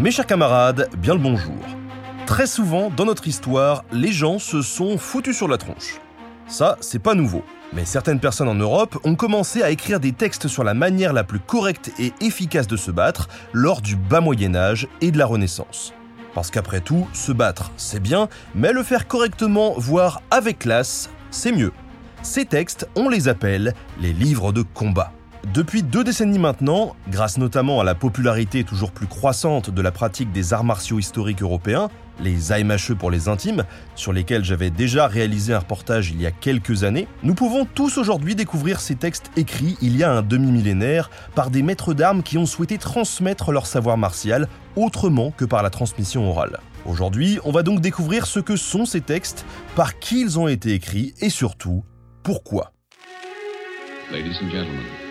Mes chers camarades, bien le bonjour. Très souvent, dans notre histoire, les gens se sont foutus sur la tronche. Ça, c'est pas nouveau. Mais certaines personnes en Europe ont commencé à écrire des textes sur la manière la plus correcte et efficace de se battre lors du bas Moyen Âge et de la Renaissance. Parce qu'après tout, se battre, c'est bien, mais le faire correctement, voire avec classe, c'est mieux. Ces textes, on les appelle les livres de combat. Depuis deux décennies maintenant, grâce notamment à la popularité toujours plus croissante de la pratique des arts martiaux historiques européens, les AMHE pour les intimes, sur lesquels j'avais déjà réalisé un reportage il y a quelques années, nous pouvons tous aujourd'hui découvrir ces textes écrits il y a un demi-millénaire par des maîtres d'armes qui ont souhaité transmettre leur savoir martial autrement que par la transmission orale. Aujourd'hui, on va donc découvrir ce que sont ces textes, par qui ils ont été écrits et surtout, pourquoi. Ladies and gentlemen,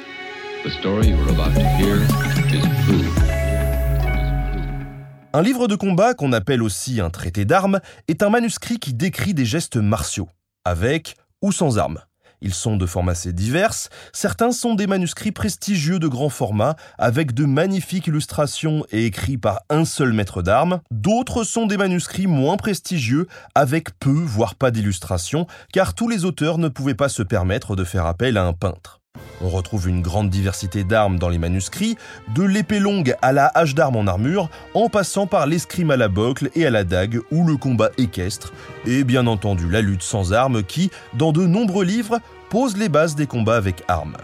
Un livre de combat, qu'on appelle aussi un traité d'armes, est un manuscrit qui décrit des gestes martiaux, avec ou sans armes. Ils sont de formes assez diverses, certains sont des manuscrits prestigieux de grand format, avec de magnifiques illustrations et écrits par un seul maître d'armes, d'autres sont des manuscrits moins prestigieux, avec peu, voire pas d'illustrations, car tous les auteurs ne pouvaient pas se permettre de faire appel à un peintre. On retrouve une grande diversité d'armes dans les manuscrits, de l'épée longue à la hache d'armes en armure, en passant par l'escrime à la bocle et à la dague ou le combat équestre, et bien entendu la lutte sans armes qui, dans de nombreux livres, pose les bases des combats avec armes.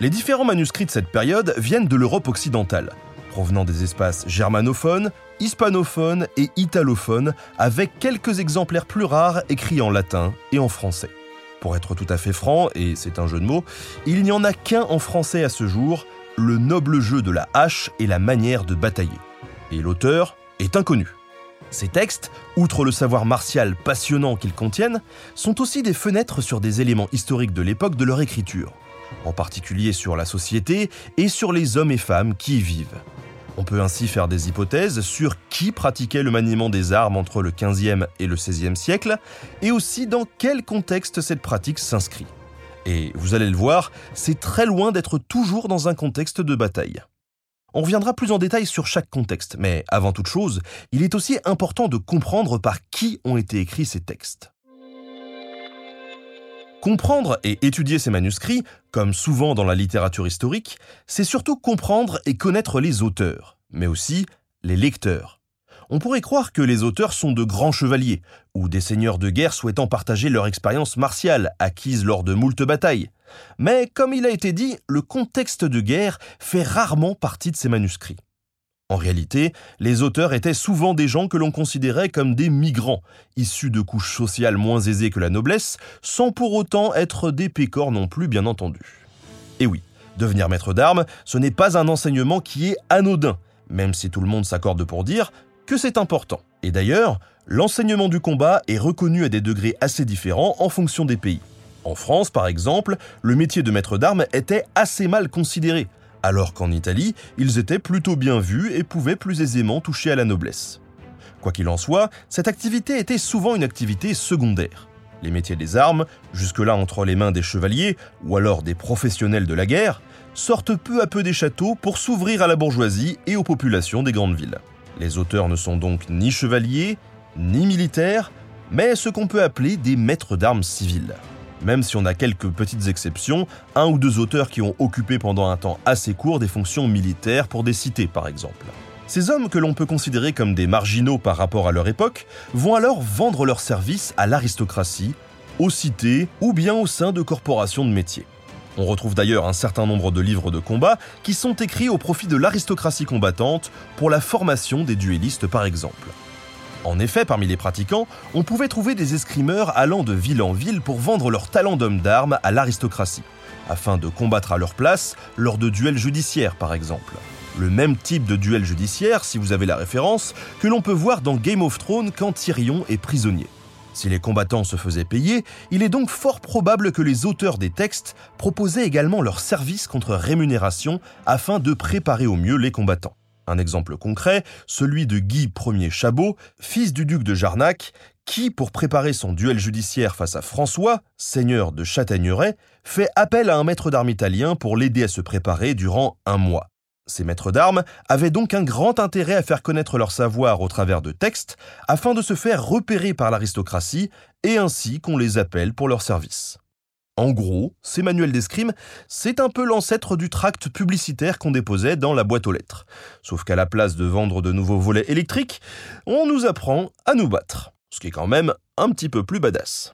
Les différents manuscrits de cette période viennent de l'Europe occidentale, provenant des espaces germanophones, hispanophones et italophones, avec quelques exemplaires plus rares écrits en latin et en français. Pour être tout à fait franc, et c'est un jeu de mots, il n'y en a qu'un en français à ce jour, le noble jeu de la hache et la manière de batailler. Et l'auteur est inconnu. Ces textes, outre le savoir martial passionnant qu'ils contiennent, sont aussi des fenêtres sur des éléments historiques de l'époque de leur écriture, en particulier sur la société et sur les hommes et femmes qui y vivent. On peut ainsi faire des hypothèses sur qui pratiquait le maniement des armes entre le 15e et le 16e siècle, et aussi dans quel contexte cette pratique s'inscrit. Et vous allez le voir, c'est très loin d'être toujours dans un contexte de bataille. On reviendra plus en détail sur chaque contexte, mais avant toute chose, il est aussi important de comprendre par qui ont été écrits ces textes. Comprendre et étudier ces manuscrits, comme souvent dans la littérature historique, c'est surtout comprendre et connaître les auteurs, mais aussi les lecteurs. On pourrait croire que les auteurs sont de grands chevaliers, ou des seigneurs de guerre souhaitant partager leur expérience martiale acquise lors de moult batailles. Mais comme il a été dit, le contexte de guerre fait rarement partie de ces manuscrits. En réalité, les auteurs étaient souvent des gens que l'on considérait comme des migrants, issus de couches sociales moins aisées que la noblesse, sans pour autant être des pécores non plus, bien entendu. Et oui, devenir maître d'armes, ce n'est pas un enseignement qui est anodin, même si tout le monde s'accorde pour dire que c'est important. Et d'ailleurs, l'enseignement du combat est reconnu à des degrés assez différents en fonction des pays. En France, par exemple, le métier de maître d'armes était assez mal considéré, alors qu'en Italie, ils étaient plutôt bien vus et pouvaient plus aisément toucher à la noblesse. Quoi qu'il en soit, cette activité était souvent une activité secondaire. Les métiers des armes, jusque-là entre les mains des chevaliers ou alors des professionnels de la guerre, sortent peu à peu des châteaux pour s'ouvrir à la bourgeoisie et aux populations des grandes villes. Les auteurs ne sont donc ni chevaliers, ni militaires, mais ce qu'on peut appeler des maîtres d'armes civils même si on a quelques petites exceptions, un ou deux auteurs qui ont occupé pendant un temps assez court des fonctions militaires pour des cités par exemple. Ces hommes que l'on peut considérer comme des marginaux par rapport à leur époque vont alors vendre leurs services à l'aristocratie, aux cités ou bien au sein de corporations de métiers. On retrouve d'ailleurs un certain nombre de livres de combat qui sont écrits au profit de l'aristocratie combattante pour la formation des duellistes par exemple. En effet, parmi les pratiquants, on pouvait trouver des escrimeurs allant de ville en ville pour vendre leur talent d'homme d'armes à l'aristocratie, afin de combattre à leur place lors de duels judiciaires par exemple. Le même type de duel judiciaire, si vous avez la référence, que l'on peut voir dans Game of Thrones quand Tyrion est prisonnier. Si les combattants se faisaient payer, il est donc fort probable que les auteurs des textes proposaient également leur service contre rémunération afin de préparer au mieux les combattants. Un exemple concret, celui de Guy Ier Chabot, fils du duc de Jarnac, qui, pour préparer son duel judiciaire face à François, seigneur de Châtaigneraie, fait appel à un maître d'armes italien pour l'aider à se préparer durant un mois. Ces maîtres d'armes avaient donc un grand intérêt à faire connaître leur savoir au travers de textes, afin de se faire repérer par l'aristocratie, et ainsi qu'on les appelle pour leur service. En gros, ces manuels d'escrime, c'est un peu l'ancêtre du tract publicitaire qu'on déposait dans la boîte aux lettres. Sauf qu'à la place de vendre de nouveaux volets électriques, on nous apprend à nous battre. Ce qui est quand même un petit peu plus badass.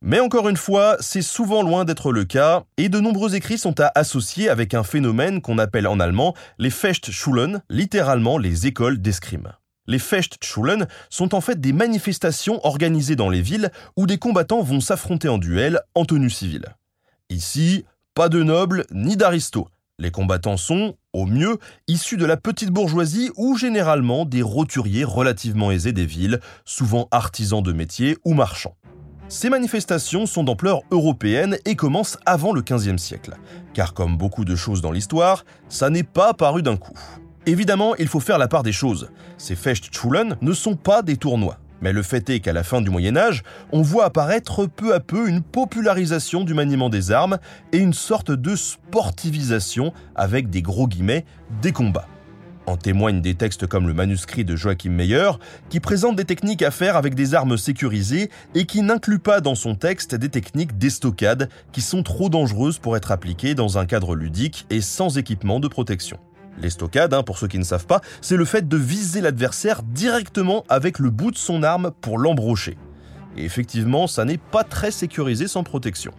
Mais encore une fois, c'est souvent loin d'être le cas, et de nombreux écrits sont à associer avec un phénomène qu'on appelle en allemand les Fechtschulen, littéralement les écoles d'escrime. Les Fechtschulen sont en fait des manifestations organisées dans les villes où des combattants vont s'affronter en duel en tenue civile. Ici, pas de nobles ni d'aristos. Les combattants sont, au mieux, issus de la petite bourgeoisie ou généralement des roturiers relativement aisés des villes, souvent artisans de métier ou marchands. Ces manifestations sont d'ampleur européenne et commencent avant le XVe siècle, car comme beaucoup de choses dans l'histoire, ça n'est pas paru d'un coup. Évidemment, il faut faire la part des choses. Ces Fechtschulen ne sont pas des tournois. Mais le fait est qu'à la fin du Moyen Âge, on voit apparaître peu à peu une popularisation du maniement des armes et une sorte de sportivisation, avec des gros guillemets, des combats. En témoignent des textes comme le manuscrit de Joachim Meyer, qui présente des techniques à faire avec des armes sécurisées et qui n'inclut pas dans son texte des techniques d'estocade qui sont trop dangereuses pour être appliquées dans un cadre ludique et sans équipement de protection. L'estocade, hein, pour ceux qui ne savent pas, c'est le fait de viser l'adversaire directement avec le bout de son arme pour l'embrocher. Et effectivement, ça n'est pas très sécurisé sans protection.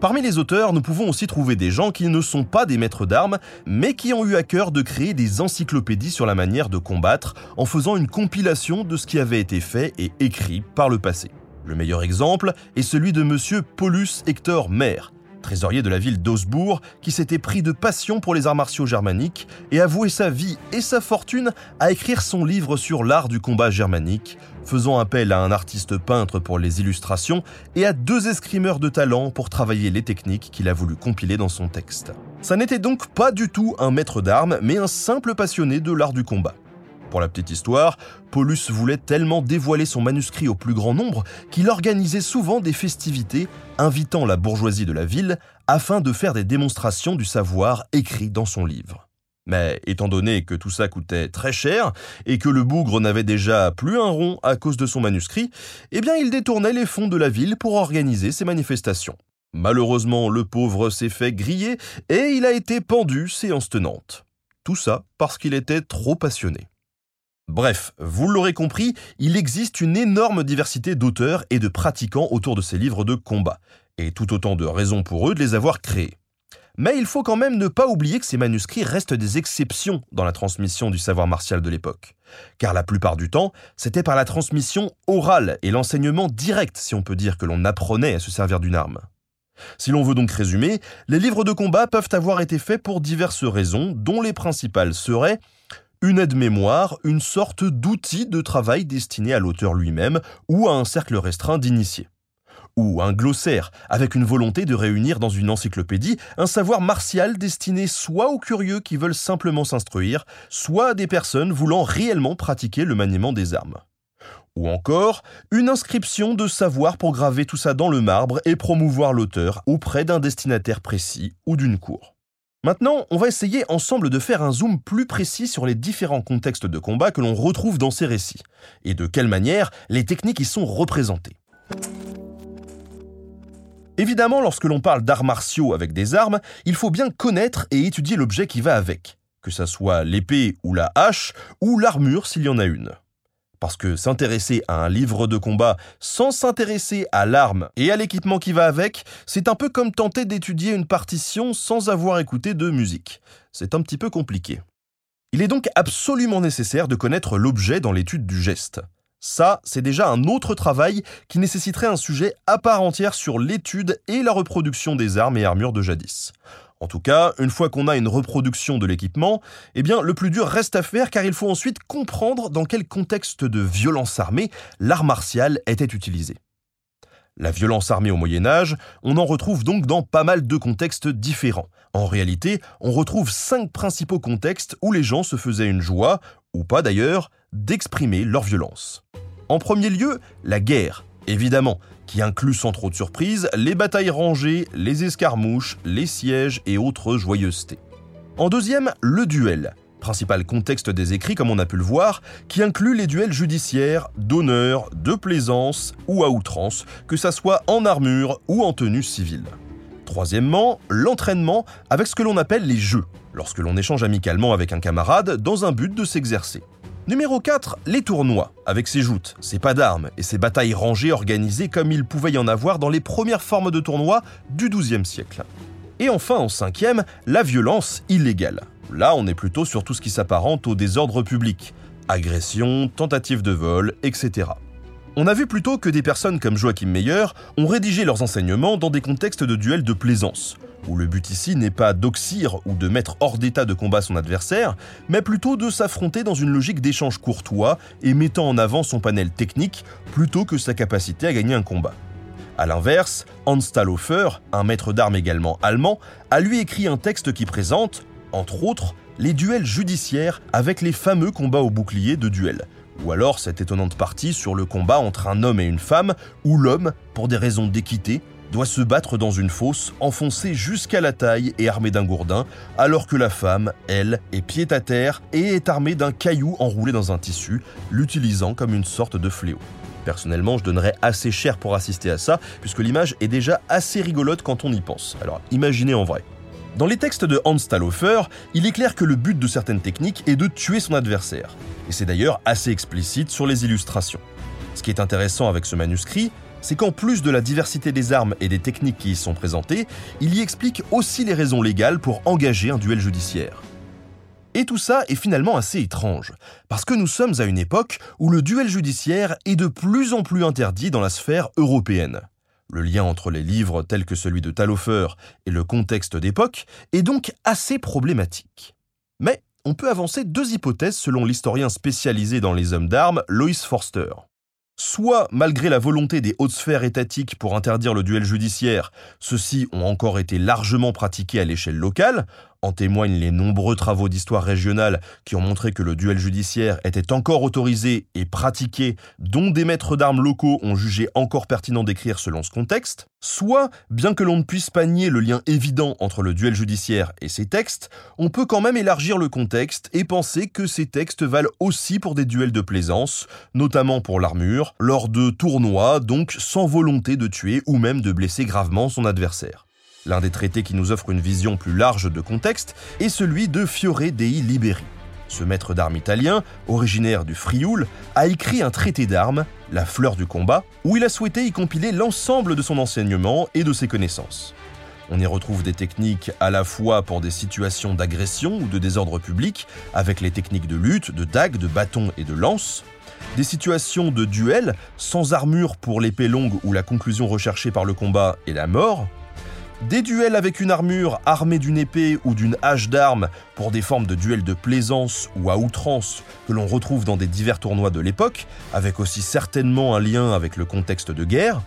Parmi les auteurs, nous pouvons aussi trouver des gens qui ne sont pas des maîtres d'armes, mais qui ont eu à cœur de créer des encyclopédies sur la manière de combattre en faisant une compilation de ce qui avait été fait et écrit par le passé. Le meilleur exemple est celui de monsieur Paulus Hector Maire, trésorier de la ville d'Augsbourg, qui s'était pris de passion pour les arts martiaux germaniques et a voué sa vie et sa fortune à écrire son livre sur l'art du combat germanique, faisant appel à un artiste peintre pour les illustrations et à deux escrimeurs de talent pour travailler les techniques qu'il a voulu compiler dans son texte. Ça n'était donc pas du tout un maître d'armes, mais un simple passionné de l'art du combat. Pour la petite histoire, Paulus voulait tellement dévoiler son manuscrit au plus grand nombre qu'il organisait souvent des festivités invitant la bourgeoisie de la ville afin de faire des démonstrations du savoir écrit dans son livre. Mais étant donné que tout ça coûtait très cher et que le bougre n'avait déjà plus un rond à cause de son manuscrit, eh bien il détournait les fonds de la ville pour organiser ces manifestations. Malheureusement, le pauvre s'est fait griller et il a été pendu séance tenante. Tout ça parce qu'il était trop passionné. Bref, vous l'aurez compris, il existe une énorme diversité d'auteurs et de pratiquants autour de ces livres de combat, et tout autant de raisons pour eux de les avoir créés. Mais il faut quand même ne pas oublier que ces manuscrits restent des exceptions dans la transmission du savoir martial de l'époque. Car la plupart du temps, c'était par la transmission orale et l'enseignement direct, si on peut dire, que l'on apprenait à se servir d'une arme. Si l'on veut donc résumer, les livres de combat peuvent avoir été faits pour diverses raisons, dont les principales seraient une aide-mémoire, une sorte d'outil de travail destiné à l'auteur lui-même ou à un cercle restreint d'initiés. Ou un glossaire, avec une volonté de réunir dans une encyclopédie un savoir martial destiné soit aux curieux qui veulent simplement s'instruire, soit à des personnes voulant réellement pratiquer le maniement des armes. Ou encore, une inscription de savoir pour graver tout ça dans le marbre et promouvoir l'auteur auprès d'un destinataire précis ou d'une cour. Maintenant, on va essayer ensemble de faire un zoom plus précis sur les différents contextes de combat que l'on retrouve dans ces récits, et de quelle manière les techniques y sont représentées. Évidemment, lorsque l'on parle d'arts martiaux avec des armes, il faut bien connaître et étudier l'objet qui va avec, que ce soit l'épée ou la hache, ou l'armure s'il y en a une. Parce que s'intéresser à un livre de combat sans s'intéresser à l'arme et à l'équipement qui va avec, c'est un peu comme tenter d'étudier une partition sans avoir écouté de musique. C'est un petit peu compliqué. Il est donc absolument nécessaire de connaître l'objet dans l'étude du geste. Ça, c'est déjà un autre travail qui nécessiterait un sujet à part entière sur l'étude et la reproduction des armes et armures de jadis. En tout cas, une fois qu'on a une reproduction de l'équipement, eh bien, le plus dur reste à faire car il faut ensuite comprendre dans quel contexte de violence armée l'art martial était utilisé. La violence armée au Moyen Âge, on en retrouve donc dans pas mal de contextes différents. En réalité, on retrouve cinq principaux contextes où les gens se faisaient une joie, ou pas d'ailleurs, d'exprimer leur violence. En premier lieu, la guerre, évidemment, qui inclut sans trop de surprise les batailles rangées, les escarmouches, les sièges et autres joyeusetés. En deuxième, le duel, principal contexte des écrits comme on a pu le voir, qui inclut les duels judiciaires, d'honneur, de plaisance ou à outrance, que ça soit en armure ou en tenue civile. Troisièmement, l'entraînement avec ce que l'on appelle les jeux, lorsque l'on échange amicalement avec un camarade dans un but de s'exercer. Numéro 4, les tournois, avec ses joutes, ses pas d'armes et ses batailles rangées organisées comme il pouvait y en avoir dans les premières formes de tournois du XIIe siècle. Et enfin, en cinquième, la violence illégale. Là, on est plutôt sur tout ce qui s'apparente au désordre public. Agression, tentative de vol, etc. On a vu plutôt que des personnes comme Joachim Meyer ont rédigé leurs enseignements dans des contextes de duels de plaisance, où le but ici n'est pas d'oxyre ou de mettre hors d'état de combat son adversaire, mais plutôt de s'affronter dans une logique d'échange courtois et mettant en avant son panel technique plutôt que sa capacité à gagner un combat. A l'inverse, Hans Stallhofer, un maître d'armes également allemand, a lui écrit un texte qui présente, entre autres, les duels judiciaires avec les fameux combats au bouclier de duel, ou alors cette étonnante partie sur le combat entre un homme et une femme, où l'homme, pour des raisons d'équité, doit se battre dans une fosse enfoncée jusqu'à la taille et armée d'un gourdin, alors que la femme, elle, est pied à terre et est armée d'un caillou enroulé dans un tissu, l'utilisant comme une sorte de fléau. Personnellement, je donnerais assez cher pour assister à ça, puisque l'image est déjà assez rigolote quand on y pense. Alors imaginez en vrai. Dans les textes de Hans Stallhofer, il est clair que le but de certaines techniques est de tuer son adversaire. Et c'est d'ailleurs assez explicite sur les illustrations. Ce qui est intéressant avec ce manuscrit, c'est qu'en plus de la diversité des armes et des techniques qui y sont présentées, il y explique aussi les raisons légales pour engager un duel judiciaire. Et tout ça est finalement assez étrange, parce que nous sommes à une époque où le duel judiciaire est de plus en plus interdit dans la sphère européenne. Le lien entre les livres tels que celui de Talhofer et le contexte d'époque est donc assez problématique. Mais on peut avancer deux hypothèses selon l'historien spécialisé dans les hommes d'armes Lois Forster. Soit, malgré la volonté des hautes sphères étatiques pour interdire le duel judiciaire, ceux-ci ont encore été largement pratiqués à l'échelle locale, en témoignent les nombreux travaux d'histoire régionale qui ont montré que le duel judiciaire était encore autorisé et pratiqué, dont des maîtres d'armes locaux ont jugé encore pertinent d'écrire selon ce contexte, soit, bien que l'on ne puisse pas nier le lien évident entre le duel judiciaire et ces textes, on peut quand même élargir le contexte et penser que ces textes valent aussi pour des duels de plaisance, notamment pour l'armure, lors de tournois, donc sans volonté de tuer ou même de blesser gravement son adversaire. L'un des traités qui nous offre une vision plus large de contexte est celui de Fiore dei Liberi. Ce maître d'armes italien, originaire du Frioul, a écrit un traité d'armes, La fleur du combat, où il a souhaité y compiler l'ensemble de son enseignement et de ses connaissances. On y retrouve des techniques à la fois pour des situations d'agression ou de désordre public, avec les techniques de lutte, de dague, de bâton et de lance, des situations de duel, sans armure pour l'épée longue où la conclusion recherchée par le combat est la mort, des duels avec une armure armée d'une épée ou d'une hache d'armes pour des formes de duels de plaisance ou à outrance que l'on retrouve dans des divers tournois de l'époque, avec aussi certainement un lien avec le contexte de guerre.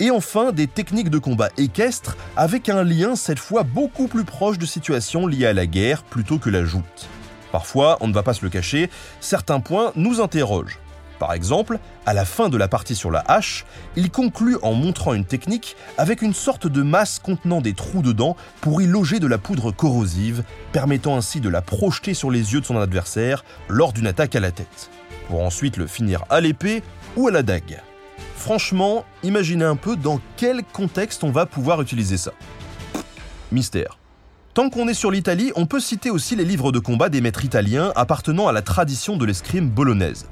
Et enfin, des techniques de combat équestre avec un lien cette fois beaucoup plus proche de situations liées à la guerre plutôt que la joute. Parfois, on ne va pas se le cacher, certains points nous interrogent. Par exemple, à la fin de la partie sur la hache, il conclut en montrant une technique avec une sorte de masse contenant des trous dedans pour y loger de la poudre corrosive, permettant ainsi de la projeter sur les yeux de son adversaire lors d'une attaque à la tête, pour ensuite le finir à l'épée ou à la dague. Franchement, imaginez un peu dans quel contexte on va pouvoir utiliser ça. Mystère. Tant qu'on est sur l'Italie, on peut citer aussi les livres de combat des maîtres italiens appartenant à la tradition de l'escrime bolognaise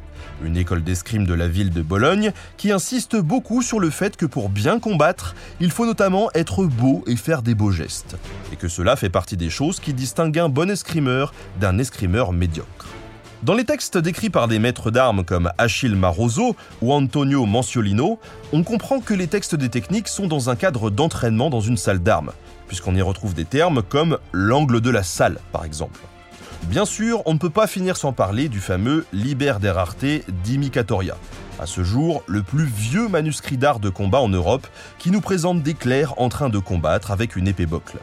une école d'escrime de la ville de Bologne, qui insiste beaucoup sur le fait que pour bien combattre, il faut notamment être beau et faire des beaux gestes, et que cela fait partie des choses qui distinguent un bon escrimeur d'un escrimeur médiocre. Dans les textes décrits par des maîtres d'armes comme Achille Maroso ou Antonio Manciolino, on comprend que les textes des techniques sont dans un cadre d'entraînement dans une salle d'armes, puisqu'on y retrouve des termes comme l'angle de la salle, par exemple. Bien sûr, on ne peut pas finir sans parler du fameux Liber der Arte d'Imicatoria, à ce jour le plus vieux manuscrit d'art de combat en Europe qui nous présente des clercs en train de combattre avec une épée bocle.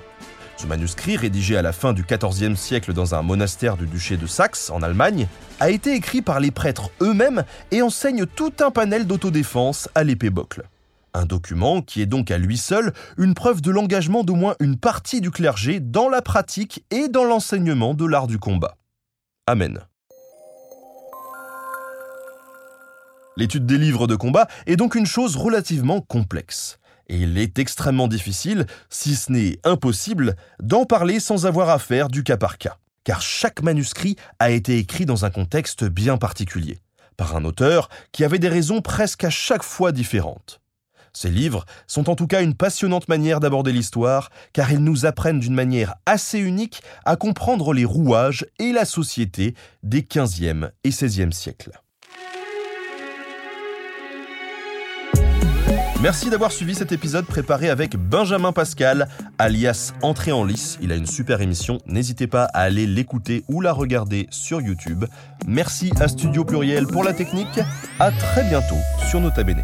Ce manuscrit, rédigé à la fin du XIVe siècle dans un monastère du duché de Saxe, en Allemagne, a été écrit par les prêtres eux-mêmes et enseigne tout un panel d'autodéfense à l'épée bocle. Un document qui est donc à lui seul une preuve de l'engagement d'au moins une partie du clergé dans la pratique et dans l'enseignement de l'art du combat. Amen. L'étude des livres de combat est donc une chose relativement complexe. Et il est extrêmement difficile, si ce n'est impossible, d'en parler sans avoir à faire du cas par cas. Car chaque manuscrit a été écrit dans un contexte bien particulier, par un auteur qui avait des raisons presque à chaque fois différentes. Ces livres sont en tout cas une passionnante manière d'aborder l'histoire, car ils nous apprennent d'une manière assez unique à comprendre les rouages et la société des 15e et 16e siècles. Merci d'avoir suivi cet épisode préparé avec Benjamin Pascal, alias Entrée en lice. Il a une super émission, n'hésitez pas à aller l'écouter ou la regarder sur YouTube. Merci à Studio Pluriel pour la technique. À très bientôt sur Nota Bene.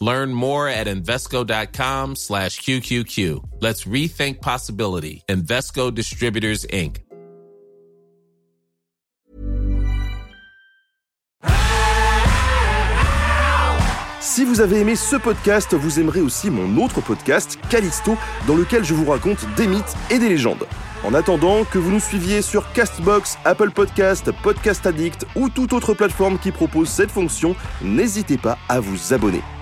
Learn more at Invesco.com slash QQQ. Let's rethink possibility. Invesco Distributors, Inc. Si vous avez aimé ce podcast, vous aimerez aussi mon autre podcast, Callisto, dans lequel je vous raconte des mythes et des légendes. En attendant que vous nous suiviez sur Castbox, Apple Podcast, Podcast Addict ou toute autre plateforme qui propose cette fonction, n'hésitez pas à vous abonner.